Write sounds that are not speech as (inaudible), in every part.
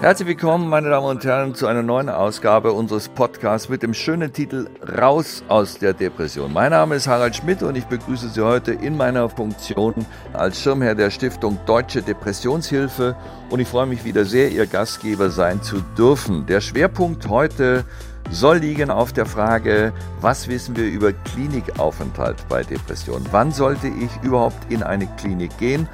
Herzlich willkommen, meine Damen und Herren, zu einer neuen Ausgabe unseres Podcasts mit dem schönen Titel Raus aus der Depression. Mein Name ist Harald Schmidt und ich begrüße Sie heute in meiner Funktion als Schirmherr der Stiftung Deutsche Depressionshilfe und ich freue mich wieder sehr, Ihr Gastgeber sein zu dürfen. Der Schwerpunkt heute soll liegen auf der Frage, was wissen wir über Klinikaufenthalt bei Depressionen? Wann sollte ich überhaupt in eine Klinik gehen?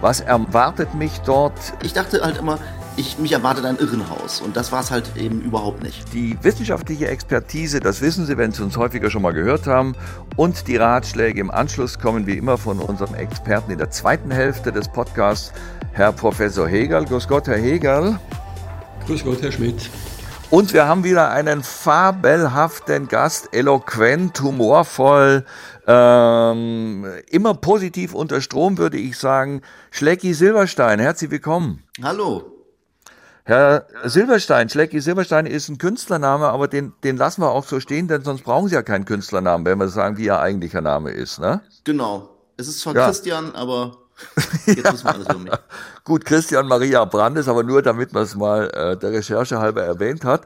Was erwartet mich dort? Ich dachte halt immer, ich, mich erwartet ein Irrenhaus und das war es halt eben überhaupt nicht. Die wissenschaftliche Expertise, das wissen Sie, wenn Sie uns häufiger schon mal gehört haben, und die Ratschläge im Anschluss kommen wie immer von unserem Experten in der zweiten Hälfte des Podcasts, Herr Professor Hegel. Grüß Gott, Herr Hegel. Grüß Gott, Herr Schmidt. Und wir haben wieder einen fabelhaften Gast, eloquent, humorvoll, ähm, immer positiv unter Strom, würde ich sagen. Schlecki Silberstein, herzlich willkommen. Hallo. Herr Silberstein, Schlecki Silberstein ist ein Künstlername, aber den, den lassen wir auch so stehen, denn sonst brauchen Sie ja keinen Künstlernamen, wenn wir sagen, wie Ihr eigentlicher Name ist, ne? Genau. Es ist zwar ja. Christian, aber (laughs) jetzt ja. wissen wir alles über mich. Gut, Christian Maria Brandes, aber nur damit man es mal äh, der Recherche halber erwähnt hat.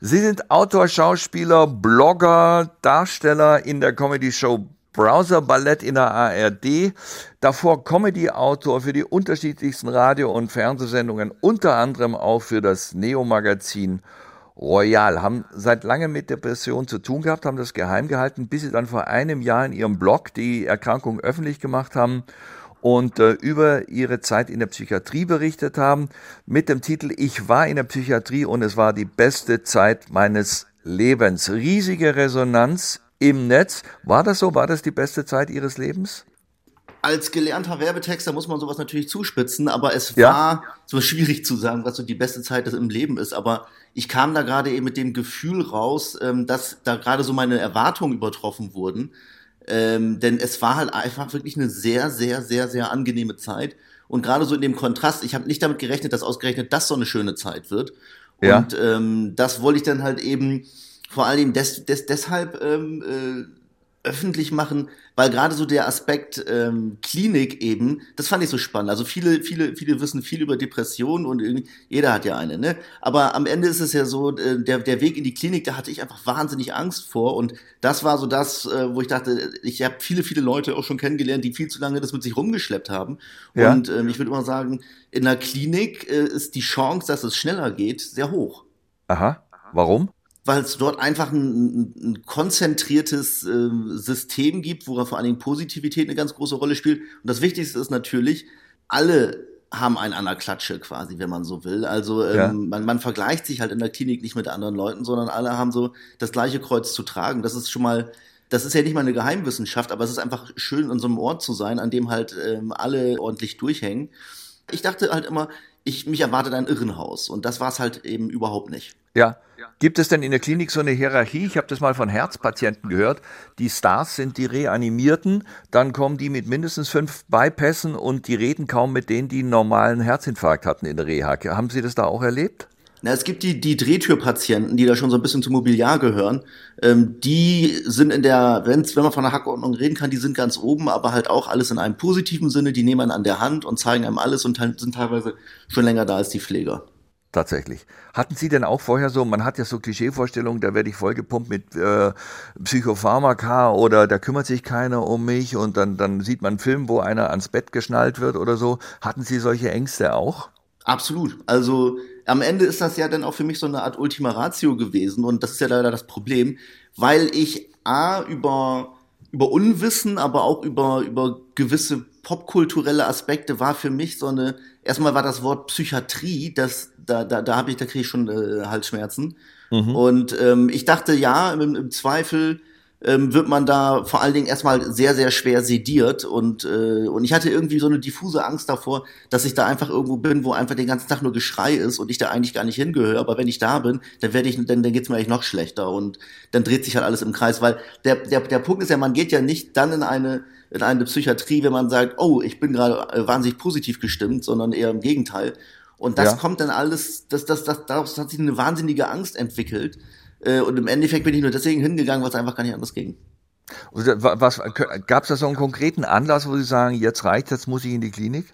Sie sind Autor, Schauspieler, Blogger, Darsteller in der Comedy-Show Browser-Ballett in der ARD, davor Comedy-Autor für die unterschiedlichsten Radio- und Fernsehsendungen, unter anderem auch für das Neo-Magazin Royal, haben seit langem mit Depressionen zu tun gehabt, haben das geheim gehalten, bis sie dann vor einem Jahr in ihrem Blog die Erkrankung öffentlich gemacht haben und äh, über ihre Zeit in der Psychiatrie berichtet haben mit dem Titel Ich war in der Psychiatrie und es war die beste Zeit meines Lebens. Riesige Resonanz im Netz. War das so? War das die beste Zeit Ihres Lebens? Als gelernter Werbetexter muss man sowas natürlich zuspitzen, aber es ja. war so schwierig zu sagen, was so die beste Zeit des im Leben ist. Aber ich kam da gerade eben mit dem Gefühl raus, ähm, dass da gerade so meine Erwartungen übertroffen wurden. Ähm, denn es war halt einfach wirklich eine sehr, sehr, sehr, sehr angenehme Zeit. Und gerade so in dem Kontrast, ich habe nicht damit gerechnet, dass ausgerechnet das so eine schöne Zeit wird. Ja. Und ähm, das wollte ich dann halt eben vor allem des, des, deshalb ähm, äh, öffentlich machen, weil gerade so der Aspekt ähm, Klinik eben, das fand ich so spannend. Also viele, viele, viele wissen viel über Depressionen und jeder hat ja eine, ne? Aber am Ende ist es ja so, äh, der, der Weg in die Klinik, da hatte ich einfach wahnsinnig Angst vor. Und das war so das, äh, wo ich dachte, ich habe viele, viele Leute auch schon kennengelernt, die viel zu lange das mit sich rumgeschleppt haben. Ja. Und ähm, ich würde immer sagen, in der Klinik äh, ist die Chance, dass es schneller geht, sehr hoch. Aha. Warum? Weil es dort einfach ein, ein konzentriertes äh, System gibt, wo vor allen Dingen Positivität eine ganz große Rolle spielt. Und das Wichtigste ist natürlich, alle haben einen an der Klatsche quasi, wenn man so will. Also ähm, ja. man, man vergleicht sich halt in der Klinik nicht mit anderen Leuten, sondern alle haben so das gleiche Kreuz zu tragen. Das ist schon mal, das ist ja nicht mal eine Geheimwissenschaft, aber es ist einfach schön, in so einem Ort zu sein, an dem halt ähm, alle ordentlich durchhängen. Ich dachte halt immer, ich, mich erwartet ein Irrenhaus und das war es halt eben überhaupt nicht. Ja. Gibt es denn in der Klinik so eine Hierarchie? Ich habe das mal von Herzpatienten gehört. Die Stars sind die Reanimierten, dann kommen die mit mindestens fünf Bypässen und die reden kaum mit denen, die einen normalen Herzinfarkt hatten in der Reha. Haben Sie das da auch erlebt? Na, es gibt die, die Drehtürpatienten, die da schon so ein bisschen zum Mobiliar gehören. Ähm, die sind in der, wenn's, wenn man von der Hackordnung reden kann, die sind ganz oben, aber halt auch alles in einem positiven Sinne. Die nehmen einen an der Hand und zeigen einem alles und sind teilweise schon länger da als die Pfleger. Tatsächlich. Hatten Sie denn auch vorher so, man hat ja so Klischeevorstellungen, da werde ich vollgepumpt mit äh, Psychopharmaka oder da kümmert sich keiner um mich und dann, dann sieht man einen Film, wo einer ans Bett geschnallt wird oder so. Hatten Sie solche Ängste auch? Absolut. Also am Ende ist das ja dann auch für mich so eine Art Ultima Ratio gewesen und das ist ja leider das Problem, weil ich A über, über Unwissen, aber auch über, über gewisse popkulturelle Aspekte war für mich so eine, erstmal war das Wort Psychiatrie, das, da, da, da habe ich, da kriege ich schon äh, Halsschmerzen. Mhm. Und ähm, ich dachte, ja, im, im Zweifel ähm, wird man da vor allen Dingen erstmal sehr, sehr schwer sediert. Und, äh, und ich hatte irgendwie so eine diffuse Angst davor, dass ich da einfach irgendwo bin, wo einfach den ganzen Tag nur Geschrei ist und ich da eigentlich gar nicht hingehöre. Aber wenn ich da bin, dann werde ich, dann, dann geht's mir eigentlich noch schlechter und dann dreht sich halt alles im Kreis. Weil der, der, der Punkt ist ja, man geht ja nicht dann in eine in eine Psychiatrie, wenn man sagt, oh, ich bin gerade äh, wahnsinnig positiv gestimmt, sondern eher im Gegenteil. Und das ja. kommt dann alles, das, das, das, daraus hat sich eine wahnsinnige Angst entwickelt, und im Endeffekt bin ich nur deswegen hingegangen, weil es einfach gar nicht anders ging. Was, gab es da so einen konkreten Anlass, wo Sie sagen, jetzt reicht, jetzt muss ich in die Klinik?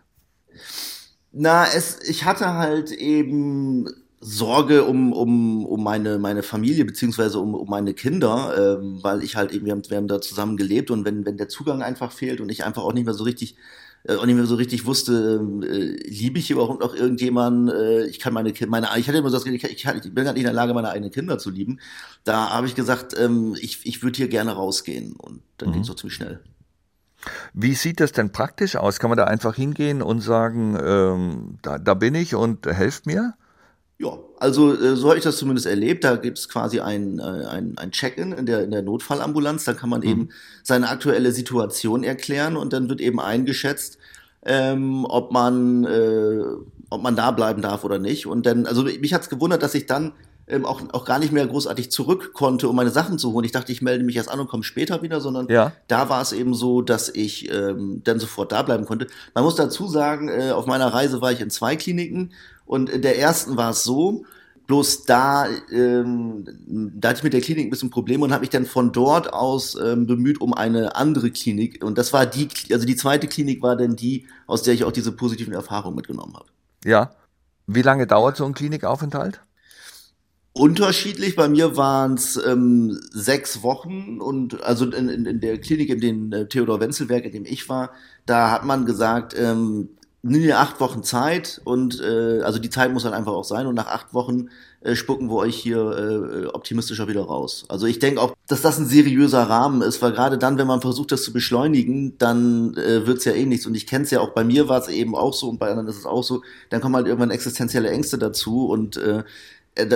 Na, es, ich hatte halt eben Sorge um, um, um meine, meine Familie beziehungsweise um, um meine Kinder, ähm, weil ich halt eben, wir haben, wir haben da zusammen gelebt und wenn, wenn der Zugang einfach fehlt und ich einfach auch nicht mehr so richtig äh, auch nicht mehr so richtig wusste, äh, liebe ich überhaupt noch irgendjemanden, äh, ich kann meine Kinder, meine, ich hatte immer so das, ich, ich, ich bin gar nicht in der Lage, meine eigenen Kinder zu lieben. Da habe ich gesagt, ähm, ich, ich würde hier gerne rausgehen und dann mhm. ging es auch ziemlich schnell. Wie sieht das denn praktisch aus? Kann man da einfach hingehen und sagen, ähm, da, da bin ich und helft mir? Ja, also äh, so habe ich das zumindest erlebt. Da gibt es quasi ein, äh, ein, ein Check-in in der, in der Notfallambulanz. Da kann man mhm. eben seine aktuelle Situation erklären und dann wird eben eingeschätzt, ähm, ob man äh, ob man da bleiben darf oder nicht. Und dann, also mich hat's gewundert, dass ich dann ähm, auch, auch gar nicht mehr großartig zurück konnte, um meine Sachen zu holen. Ich dachte, ich melde mich erst an und komme später wieder, sondern ja. da war es eben so, dass ich ähm, dann sofort da bleiben konnte. Man muss dazu sagen, äh, auf meiner Reise war ich in zwei Kliniken und in der ersten war es so, bloß da, ähm, da hatte ich mit der Klinik ein bisschen Probleme und habe mich dann von dort aus ähm, bemüht um eine andere Klinik. Und das war die, also die zweite Klinik war dann die, aus der ich auch diese positiven Erfahrungen mitgenommen habe. Ja. Wie lange dauert so ein Klinikaufenthalt? Unterschiedlich, bei mir waren es ähm, sechs Wochen und also in, in, in der Klinik, in dem äh, Theodor Wenzelwerk, in dem ich war, da hat man gesagt, ähm, nimm dir acht Wochen Zeit und äh, also die Zeit muss dann einfach auch sein und nach acht Wochen äh, spucken wir euch hier äh, optimistischer wieder raus. Also ich denke auch, dass das ein seriöser Rahmen ist, weil gerade dann, wenn man versucht, das zu beschleunigen, dann äh, wird's ja eh nichts. Und ich kenne es ja auch, bei mir war es eben auch so und bei anderen ist es auch so, dann kommen halt irgendwann existenzielle Ängste dazu und äh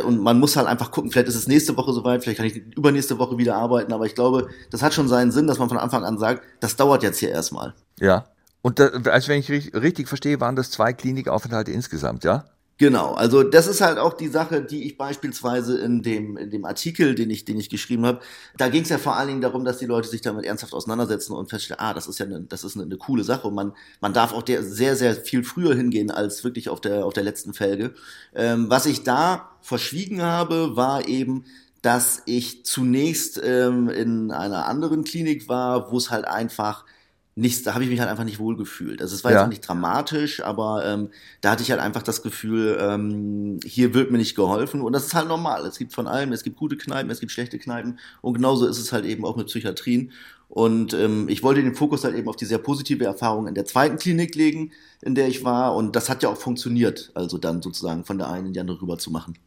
und man muss halt einfach gucken, vielleicht ist es nächste Woche soweit, vielleicht kann ich übernächste Woche wieder arbeiten, aber ich glaube, das hat schon seinen Sinn, dass man von Anfang an sagt, das dauert jetzt hier erstmal. Ja, und da, also wenn ich richtig verstehe, waren das zwei Klinikaufenthalte insgesamt, ja? Genau, also das ist halt auch die Sache, die ich beispielsweise in dem, in dem Artikel, den ich, den ich geschrieben habe, da ging es ja vor allen Dingen darum, dass die Leute sich damit ernsthaft auseinandersetzen und feststellen, ah, das ist ja eine, das ist eine, eine coole Sache und man, man darf auch der sehr, sehr viel früher hingehen als wirklich auf der, auf der letzten Felge. Ähm, was ich da verschwiegen habe, war eben, dass ich zunächst ähm, in einer anderen Klinik war, wo es halt einfach nichts, da habe ich mich halt einfach nicht wohl gefühlt. Also es war ja. jetzt auch nicht dramatisch, aber ähm, da hatte ich halt einfach das Gefühl, ähm, hier wird mir nicht geholfen und das ist halt normal. Es gibt von allem, es gibt gute Kneipen, es gibt schlechte Kneipen und genauso ist es halt eben auch mit Psychiatrien. Und ähm, ich wollte den Fokus halt eben auf die sehr positive Erfahrung in der zweiten Klinik legen, in der ich war und das hat ja auch funktioniert, also dann sozusagen von der einen in die andere rüber zu machen.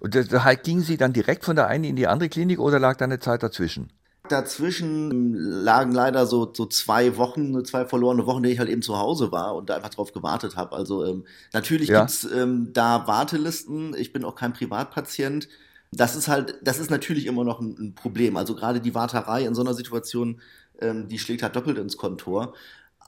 Und da ging Sie dann direkt von der einen in die andere Klinik oder lag da eine Zeit dazwischen? Dazwischen lagen leider so, so zwei Wochen, zwei verlorene Wochen, die ich halt eben zu Hause war und da einfach drauf gewartet habe. Also ähm, natürlich ja. gibt's ähm, da Wartelisten. Ich bin auch kein Privatpatient. Das ist halt, das ist natürlich immer noch ein, ein Problem. Also gerade die Warterei in so einer Situation, ähm, die schlägt halt doppelt ins Kontor.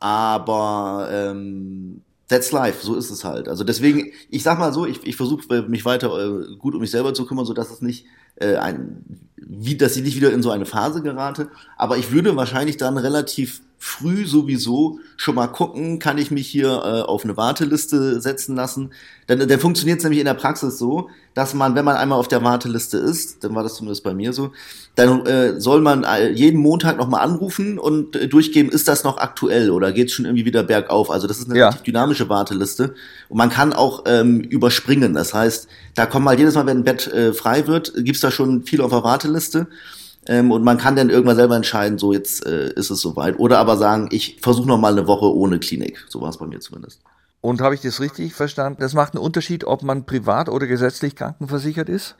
Aber ähm, That's life, so ist es halt. Also deswegen, ich sag mal so, ich, ich versuche mich weiter äh, gut um mich selber zu kümmern, so dass es nicht äh, ein, wie, dass ich nicht wieder in so eine Phase gerate. Aber ich würde wahrscheinlich dann relativ früh sowieso schon mal gucken, kann ich mich hier äh, auf eine Warteliste setzen lassen. Dann, dann funktioniert es nämlich in der Praxis so, dass man, wenn man einmal auf der Warteliste ist, dann war das zumindest bei mir so, dann äh, soll man äh, jeden Montag nochmal anrufen und äh, durchgeben, ist das noch aktuell oder geht es schon irgendwie wieder bergauf? Also das ist eine ja. relativ dynamische Warteliste und man kann auch ähm, überspringen. Das heißt, da kommen halt jedes Mal, wenn ein Bett äh, frei wird, gibt's da schon viel auf der Warteliste. Ähm, und man kann dann irgendwann selber entscheiden, so jetzt äh, ist es soweit. Oder aber sagen, ich versuche noch mal eine Woche ohne Klinik. So war es bei mir zumindest. Und habe ich das richtig verstanden? Das macht einen Unterschied, ob man privat oder gesetzlich krankenversichert ist?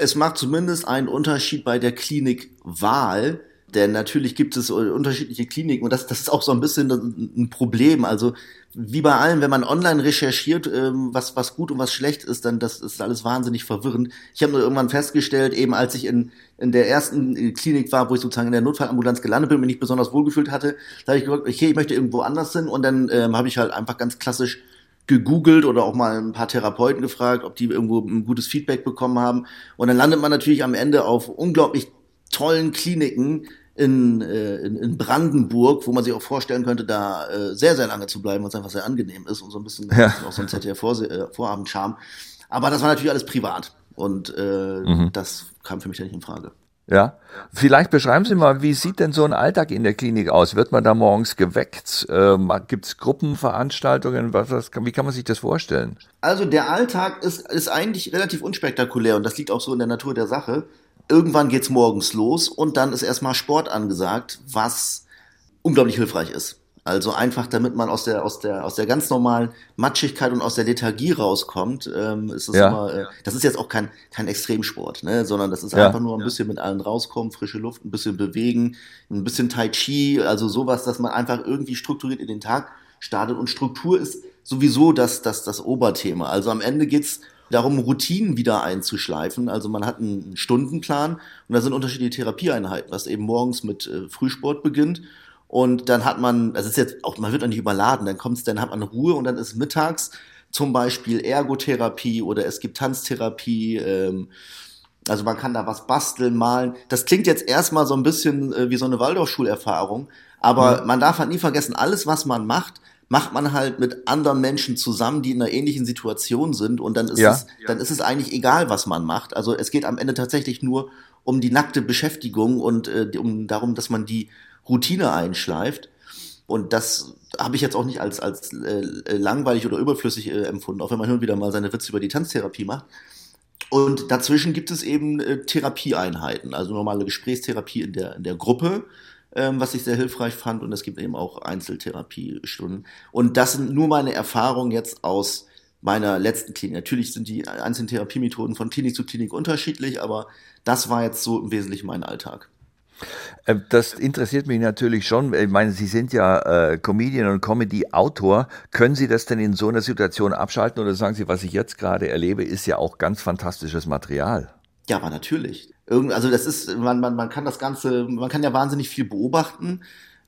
Es macht zumindest einen Unterschied bei der Klinikwahl. Denn natürlich gibt es unterschiedliche Kliniken und das, das ist auch so ein bisschen ein Problem. Also wie bei allem, wenn man online recherchiert, ähm, was, was gut und was schlecht ist, dann das ist alles wahnsinnig verwirrend. Ich habe nur irgendwann festgestellt, eben als ich in, in der ersten äh, Klinik war, wo ich sozusagen in der Notfallambulanz gelandet bin und mich nicht besonders wohlgefühlt hatte, da habe ich gesagt, okay, ich möchte irgendwo anders hin und dann ähm, habe ich halt einfach ganz klassisch gegoogelt oder auch mal ein paar Therapeuten gefragt, ob die irgendwo ein gutes Feedback bekommen haben. Und dann landet man natürlich am Ende auf unglaublich tollen Kliniken in, äh, in, in Brandenburg, wo man sich auch vorstellen könnte, da äh, sehr, sehr lange zu bleiben, was einfach sehr angenehm ist und so ein bisschen ja. (laughs) auch so ein ZDF-Vorabendscharme. Äh, Aber das war natürlich alles privat und äh, mhm. das kam für mich ja nicht in Frage. Ja, vielleicht beschreiben Sie mal, wie sieht denn so ein Alltag in der Klinik aus? Wird man da morgens geweckt? Ähm, Gibt es Gruppenveranstaltungen? Was, was, wie kann man sich das vorstellen? Also der Alltag ist, ist eigentlich relativ unspektakulär und das liegt auch so in der Natur der Sache. Irgendwann geht's morgens los und dann ist erstmal Sport angesagt, was unglaublich hilfreich ist. Also einfach, damit man aus der, aus der, aus der ganz normalen Matschigkeit und aus der Lethargie rauskommt, ähm, ist es ja. immer, äh, das ist jetzt auch kein, kein Extremsport, ne, sondern das ist ja. einfach nur ein bisschen mit allen rauskommen, frische Luft, ein bisschen bewegen, ein bisschen Tai Chi, also sowas, dass man einfach irgendwie strukturiert in den Tag startet und Struktur ist sowieso das, das, das Oberthema. Also am Ende geht's darum, Routinen wieder einzuschleifen. Also man hat einen Stundenplan und da sind unterschiedliche Therapieeinheiten, was eben morgens mit äh, Frühsport beginnt und dann hat man, das ist jetzt auch, man wird auch nicht überladen, dann kommt's, dann hat man Ruhe und dann ist mittags zum Beispiel Ergotherapie oder es gibt Tanztherapie, ähm, also man kann da was basteln, malen. Das klingt jetzt erstmal so ein bisschen äh, wie so eine Waldorfschulerfahrung, aber mhm. man darf halt nie vergessen, alles, was man macht, macht man halt mit anderen Menschen zusammen, die in einer ähnlichen Situation sind und dann ist ja. es, dann ist es eigentlich egal, was man macht. Also es geht am Ende tatsächlich nur um die nackte Beschäftigung und äh, um darum, dass man die Routine einschleift. Und das habe ich jetzt auch nicht als, als äh, langweilig oder überflüssig äh, empfunden, auch wenn man hin und wieder mal seine Witze über die Tanztherapie macht. Und dazwischen gibt es eben äh, Therapieeinheiten, also normale Gesprächstherapie in der, in der Gruppe, ähm, was ich sehr hilfreich fand. Und es gibt eben auch Einzeltherapiestunden. Und das sind nur meine Erfahrungen jetzt aus meiner letzten Klinik. Natürlich sind die einzelnen Therapiemethoden von Klinik zu Klinik unterschiedlich, aber das war jetzt so im Wesentlichen mein Alltag. Äh, das interessiert mich natürlich schon. Ich meine, Sie sind ja äh, Comedian und Comedy-Autor. Können Sie das denn in so einer Situation abschalten oder sagen Sie, was ich jetzt gerade erlebe, ist ja auch ganz fantastisches Material? Ja, aber natürlich. Irgend, also das ist, man, man, man kann das Ganze, man kann ja wahnsinnig viel beobachten.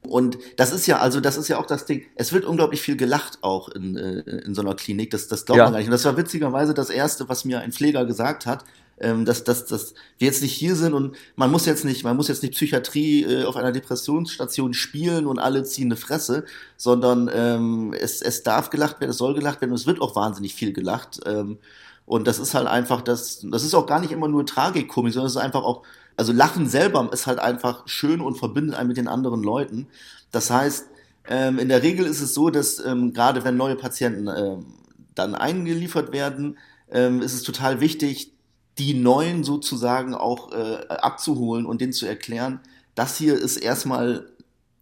Und das ist ja, also das ist ja auch das Ding. Es wird unglaublich viel gelacht auch in, äh, in so einer Klinik. Das, das glaubt ja. man gar nicht. Und das war witzigerweise das erste, was mir ein Pfleger gesagt hat ähm, dass, dass, dass wir jetzt nicht hier sind und man muss jetzt nicht, man muss jetzt nicht Psychiatrie äh, auf einer Depressionsstation spielen und alle ziehen eine Fresse, sondern ähm, es, es darf gelacht werden, es soll gelacht werden und es wird auch wahnsinnig viel gelacht. Ähm, und das ist halt einfach, das, das ist auch gar nicht immer nur Tragikomik, sondern es ist einfach auch, also Lachen selber ist halt einfach schön und verbindet einen mit den anderen Leuten. Das heißt, ähm, in der Regel ist es so, dass ähm, gerade wenn neue Patienten ähm, dann eingeliefert werden, ähm, ist es total wichtig, die Neuen sozusagen auch äh, abzuholen und denen zu erklären, das hier ist erstmal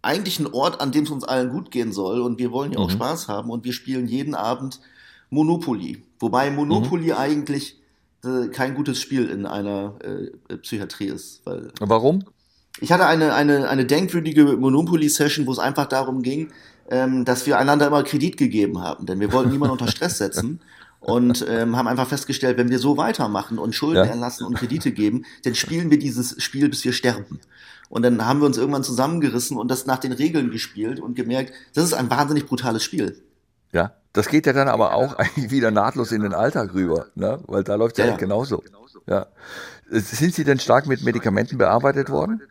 eigentlich ein Ort, an dem es uns allen gut gehen soll und wir wollen ja mhm. auch Spaß haben und wir spielen jeden Abend Monopoly. Wobei Monopoly mhm. eigentlich äh, kein gutes Spiel in einer äh, Psychiatrie ist. Weil Warum? Ich hatte eine, eine, eine denkwürdige Monopoly-Session, wo es einfach darum ging, ähm, dass wir einander immer Kredit gegeben haben, denn wir wollten niemanden unter Stress setzen (laughs) und ähm, haben einfach festgestellt, wenn wir so weitermachen und Schulden ja. erlassen und Kredite geben, dann spielen wir dieses Spiel, bis wir sterben. Und dann haben wir uns irgendwann zusammengerissen und das nach den Regeln gespielt und gemerkt, das ist ein wahnsinnig brutales Spiel. Ja, das geht ja dann aber auch (laughs) eigentlich wieder nahtlos in den Alltag rüber, ne? weil da läuft es ja, ja halt genauso. Ja. Sind Sie denn stark mit Medikamenten bearbeitet worden?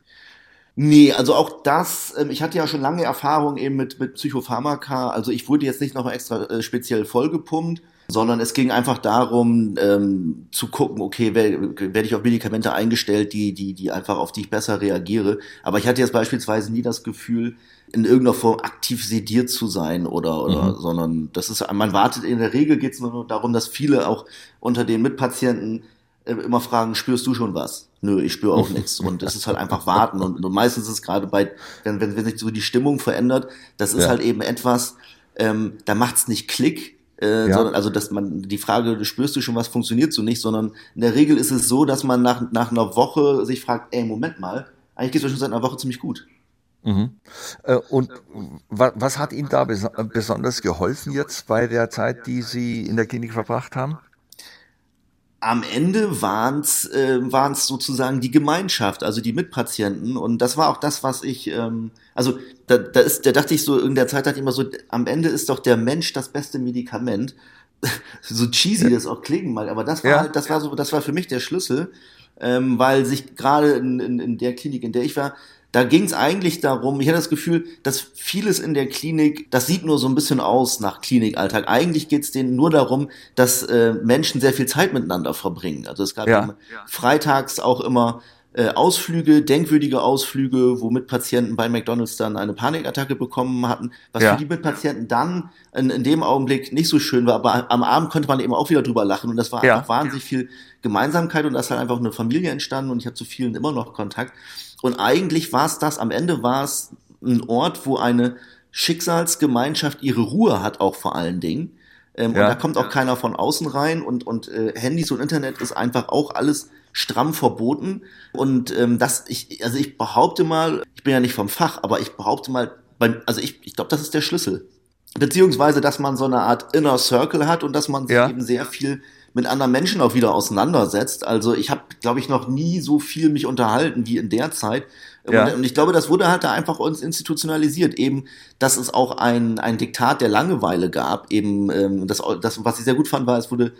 Nee, also auch das, ähm, ich hatte ja schon lange Erfahrung eben mit, mit Psychopharmaka, also ich wurde jetzt nicht noch extra äh, speziell vollgepumpt, sondern es ging einfach darum, ähm, zu gucken, okay, werde werd ich auf Medikamente eingestellt, die, die, die einfach auf die ich besser reagiere. Aber ich hatte jetzt beispielsweise nie das Gefühl, in irgendeiner Form aktiv sediert zu sein oder, oder, mhm. sondern das ist, man wartet, in der Regel geht es nur darum, dass viele auch unter den Mitpatienten äh, immer fragen, spürst du schon was? Nö, ich spüre auch nichts. (laughs) Und es ist halt einfach warten. Und, und meistens ist es gerade bei, wenn, wenn, wenn sich so die Stimmung verändert, das ist ja. halt eben etwas, ähm, da macht's nicht Klick, äh, ja. sondern also dass man die Frage, spürst du schon was, funktioniert so nicht, sondern in der Regel ist es so, dass man nach, nach einer Woche sich fragt, ey, Moment mal, eigentlich geht es schon seit einer Woche ziemlich gut. Mhm. Äh, und was, hat Ihnen da bes besonders geholfen jetzt bei der Zeit, die Sie in der Klinik verbracht haben? Am Ende waren's äh, waren's sozusagen die Gemeinschaft, also die Mitpatienten. Und das war auch das, was ich, ähm, also da, da ist, da dachte ich so, in der Zeit dachte ich immer so, am Ende ist doch der Mensch das beste Medikament. (laughs) so cheesy ja. das auch klingen mal, aber das war ja. halt, das war so, das war für mich der Schlüssel, ähm, weil sich gerade in, in, in der Klinik, in der ich war, da ging es eigentlich darum, ich hatte das Gefühl, dass vieles in der Klinik, das sieht nur so ein bisschen aus nach Klinikalltag. Eigentlich geht es denen nur darum, dass äh, Menschen sehr viel Zeit miteinander verbringen. Also es gab ja. freitags auch immer äh, Ausflüge, denkwürdige Ausflüge, womit Patienten bei McDonalds dann eine Panikattacke bekommen hatten, was ja. für die Mitpatienten dann in, in dem Augenblick nicht so schön war, aber am Abend konnte man eben auch wieder drüber lachen und das war ja. einfach wahnsinnig viel Gemeinsamkeit und da ist halt einfach eine Familie entstanden und ich habe zu vielen immer noch Kontakt. Und eigentlich war es das, am Ende war es ein Ort, wo eine Schicksalsgemeinschaft ihre Ruhe hat, auch vor allen Dingen. Ähm, ja. Und da kommt auch keiner von außen rein und, und äh, Handys und Internet ist einfach auch alles stramm verboten. Und ähm, das, ich, also ich behaupte mal, ich bin ja nicht vom Fach, aber ich behaupte mal, bei, also ich, ich glaube, das ist der Schlüssel. Beziehungsweise, dass man so eine Art Inner Circle hat und dass man sich ja. eben sehr viel mit anderen Menschen auch wieder auseinandersetzt. Also ich habe, glaube ich, noch nie so viel mich unterhalten wie in der Zeit. Ja. Und ich glaube, das wurde halt da einfach uns institutionalisiert, eben, dass es auch ein, ein Diktat der Langeweile gab. Eben, ähm, das, das, was ich sehr gut fand, war, es wurde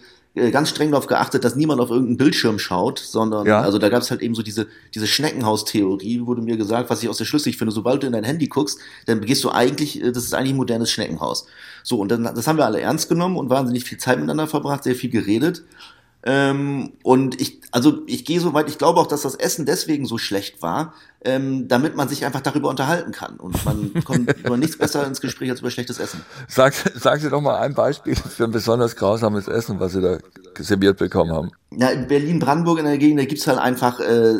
ganz streng darauf geachtet, dass niemand auf irgendeinen Bildschirm schaut, sondern ja. also da gab es halt eben so diese diese Schneckenhaus-Theorie, wurde mir gesagt, was ich auch sehr schlüssig finde. Sobald du in dein Handy guckst, dann gehst du eigentlich, äh, das ist eigentlich ein modernes Schneckenhaus. So und dann das haben wir alle ernst genommen und wahnsinnig viel Zeit miteinander verbracht, sehr viel geredet. Ähm, und ich, also ich gehe so weit, ich glaube auch, dass das Essen deswegen so schlecht war, ähm, damit man sich einfach darüber unterhalten kann. Und man (laughs) kommt über nichts besser ins Gespräch als über schlechtes Essen. Sag, sagen Sie doch mal ein Beispiel für ein besonders grausames Essen, was Sie da serviert bekommen haben. Ja, in Berlin-Brandenburg in der Gegend, da gibt's halt einfach äh,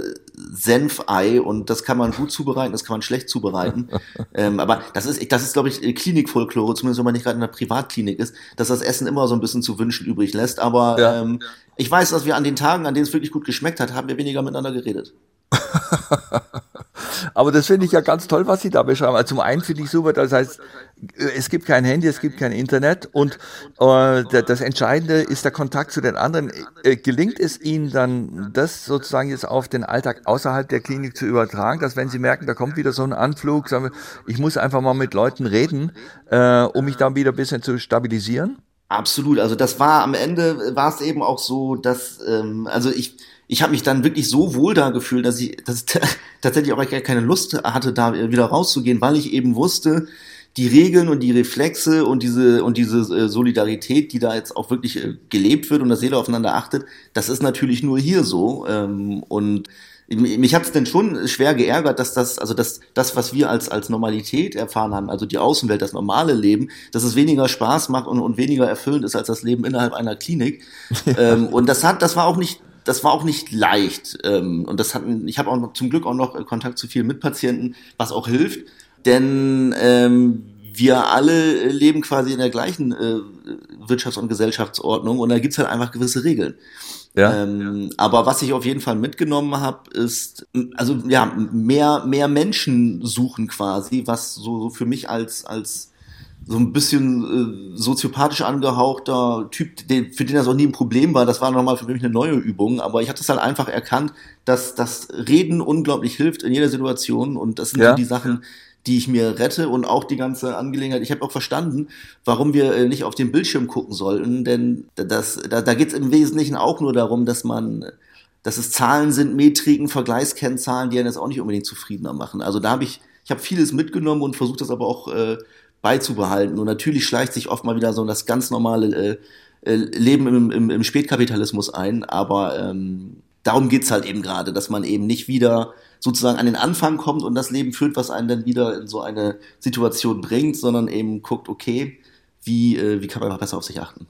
Senfei und das kann man gut zubereiten, das kann man schlecht zubereiten. (laughs) ähm, aber das ist, das ist, glaube ich, Klinikfolklore, zumindest wenn man nicht gerade in einer Privatklinik ist, dass das Essen immer so ein bisschen zu wünschen übrig lässt. Aber ja. ähm, ich weiß, dass wir an den Tagen, an denen es wirklich gut geschmeckt hat, haben wir weniger miteinander geredet. (laughs) Aber das finde ich ja ganz toll, was Sie da beschreiben. Also zum einen finde ich super, das heißt, es gibt kein Handy, es gibt kein Internet und äh, das Entscheidende ist der Kontakt zu den anderen. Äh, gelingt es Ihnen dann, das sozusagen jetzt auf den Alltag außerhalb der Klinik zu übertragen, dass wenn Sie merken, da kommt wieder so ein Anflug, sagen wir, ich muss einfach mal mit Leuten reden, äh, um mich dann wieder ein bisschen zu stabilisieren? Absolut. Also das war am Ende war es eben auch so, dass ähm, also ich ich habe mich dann wirklich so wohl da gefühlt, dass ich dass (laughs) tatsächlich auch gar keine Lust hatte, da wieder rauszugehen, weil ich eben wusste, die Regeln und die Reflexe und diese und diese äh, Solidarität, die da jetzt auch wirklich äh, gelebt wird und dass jeder aufeinander achtet, das ist natürlich nur hier so. Ähm, und mich hat es denn schon schwer geärgert, dass das, also das, das, was wir als, als Normalität erfahren haben, also die Außenwelt, das normale Leben, dass es weniger Spaß macht und, und weniger erfüllend ist als das Leben innerhalb einer Klinik. (laughs) Ähm, und das hat, das war auch nicht, das war auch nicht leicht. Ähm, und das hatten, ich habe auch noch, zum Glück auch noch Kontakt zu vielen Mitpatienten, was auch hilft. Denn ähm, wir alle leben quasi in der gleichen äh, Wirtschafts- und Gesellschaftsordnung und da gibt's halt einfach gewisse Regeln. Ja. Ähm, aber was ich auf jeden Fall mitgenommen habe, ist, also ja, mehr, mehr Menschen suchen quasi, was so, so für mich als, als so ein bisschen äh, soziopathisch angehauchter Typ, den, für den das auch nie ein Problem war, das war nochmal für mich eine neue Übung, aber ich hatte es halt einfach erkannt, dass das Reden unglaublich hilft in jeder Situation und das sind ja. so die Sachen, die ich mir rette und auch die ganze Angelegenheit. Ich habe auch verstanden, warum wir äh, nicht auf den Bildschirm gucken sollten, denn das, da, da geht es im Wesentlichen auch nur darum, dass man, dass es Zahlen sind, Metriken, Vergleichskennzahlen, die einen jetzt auch nicht unbedingt zufriedener machen. Also da habe ich, ich habe vieles mitgenommen und versucht das aber auch äh, beizubehalten. Und natürlich schleicht sich oft mal wieder so das ganz normale äh, äh, Leben im, im, im Spätkapitalismus ein, aber ähm, darum geht's halt eben gerade, dass man eben nicht wieder sozusagen an den Anfang kommt und das Leben führt, was einen dann wieder in so eine Situation bringt, sondern eben guckt, okay, wie, äh, wie kann man besser auf sich achten.